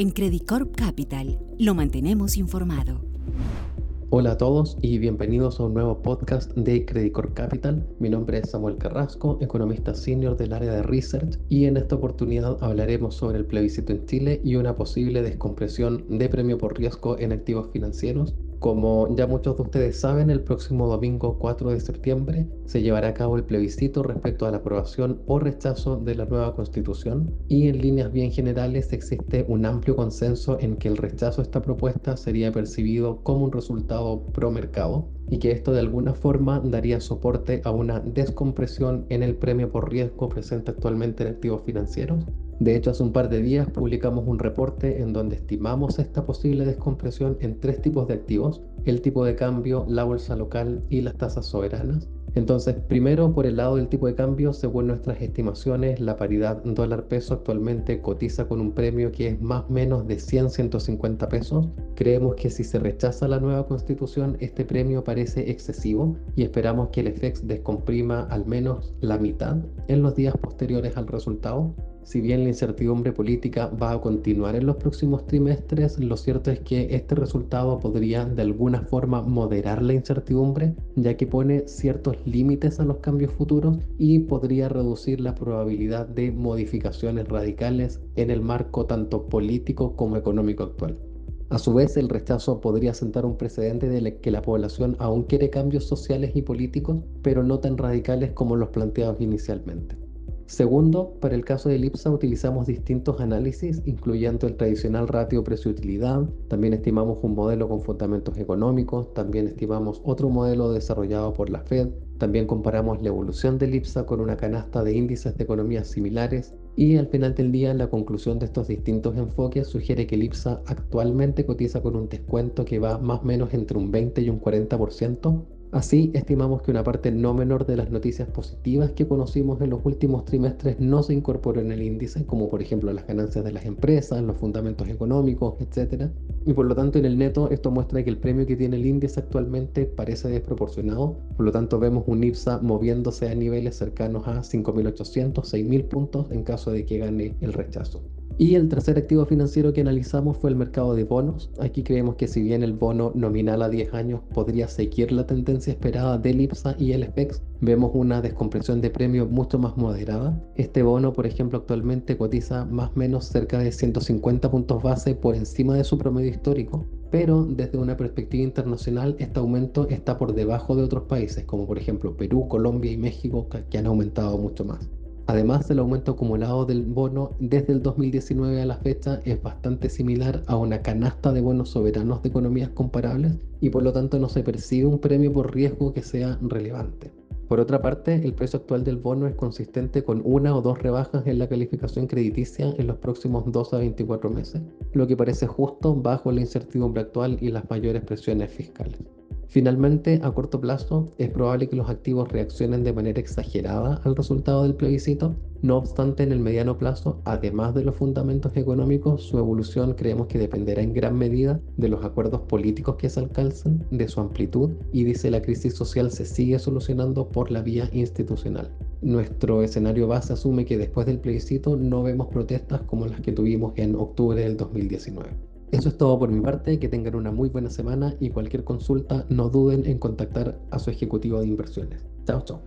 En Credit Corp Capital lo mantenemos informado. Hola a todos y bienvenidos a un nuevo podcast de Credit Corp Capital. Mi nombre es Samuel Carrasco, economista senior del área de research y en esta oportunidad hablaremos sobre el plebiscito en Chile y una posible descompresión de premio por riesgo en activos financieros como ya muchos de ustedes saben, el próximo domingo 4 de septiembre se llevará a cabo el plebiscito respecto a la aprobación o rechazo de la nueva constitución. Y en líneas bien generales existe un amplio consenso en que el rechazo a esta propuesta sería percibido como un resultado pro mercado y que esto de alguna forma daría soporte a una descompresión en el premio por riesgo presente actualmente en activos financieros de hecho, hace un par de días publicamos un reporte en donde estimamos esta posible descompresión en tres tipos de activos, el tipo de cambio, la bolsa local y las tasas soberanas. Entonces, primero, por el lado del tipo de cambio, según nuestras estimaciones, la paridad dólar-peso actualmente cotiza con un premio que es más o menos de 100-150 pesos. Creemos que si se rechaza la nueva constitución, este premio parece excesivo y esperamos que el FX descomprima al menos la mitad en los días posteriores al resultado. Si bien la incertidumbre política va a continuar en los próximos trimestres, lo cierto es que este resultado podría de alguna forma moderar la incertidumbre, ya que pone ciertos límites a los cambios futuros y podría reducir la probabilidad de modificaciones radicales en el marco tanto político como económico actual. A su vez, el rechazo podría sentar un precedente de que la población aún quiere cambios sociales y políticos, pero no tan radicales como los planteados inicialmente. Segundo, para el caso de IPSA utilizamos distintos análisis, incluyendo el tradicional ratio precio-utilidad. También estimamos un modelo con fundamentos económicos. También estimamos otro modelo desarrollado por la Fed. También comparamos la evolución del IPSA con una canasta de índices de economías similares. Y al final del día, la conclusión de estos distintos enfoques sugiere que el IPSA actualmente cotiza con un descuento que va más o menos entre un 20 y un 40% Así, estimamos que una parte no menor de las noticias positivas que conocimos en los últimos trimestres no se incorporó en el índice, como por ejemplo las ganancias de las empresas, los fundamentos económicos, etc. Y por lo tanto, en el neto, esto muestra que el premio que tiene el índice actualmente parece desproporcionado. Por lo tanto, vemos un IPSA moviéndose a niveles cercanos a 5.800, 6.000 puntos en caso de que gane el rechazo. Y el tercer activo financiero que analizamos fue el mercado de bonos. Aquí creemos que si bien el bono nominal a 10 años podría seguir la tendencia esperada del IPSA y el SPEX, vemos una descompresión de premio mucho más moderada. Este bono, por ejemplo, actualmente cotiza más o menos cerca de 150 puntos base por encima de su promedio histórico, pero desde una perspectiva internacional este aumento está por debajo de otros países, como por ejemplo Perú, Colombia y México, que han aumentado mucho más. Además, el aumento acumulado del bono desde el 2019 a la fecha es bastante similar a una canasta de bonos soberanos de economías comparables y por lo tanto no se percibe un premio por riesgo que sea relevante. Por otra parte, el precio actual del bono es consistente con una o dos rebajas en la calificación crediticia en los próximos 2 a 24 meses, lo que parece justo bajo la incertidumbre actual y las mayores presiones fiscales. Finalmente, a corto plazo, es probable que los activos reaccionen de manera exagerada al resultado del plebiscito. No obstante, en el mediano plazo, además de los fundamentos económicos, su evolución creemos que dependerá en gran medida de los acuerdos políticos que se alcancen, de su amplitud y dice la crisis social se sigue solucionando por la vía institucional. Nuestro escenario base asume que después del plebiscito no vemos protestas como las que tuvimos en octubre del 2019. Eso es todo por mi parte, que tengan una muy buena semana y cualquier consulta no duden en contactar a su ejecutivo de inversiones. Chao, chao.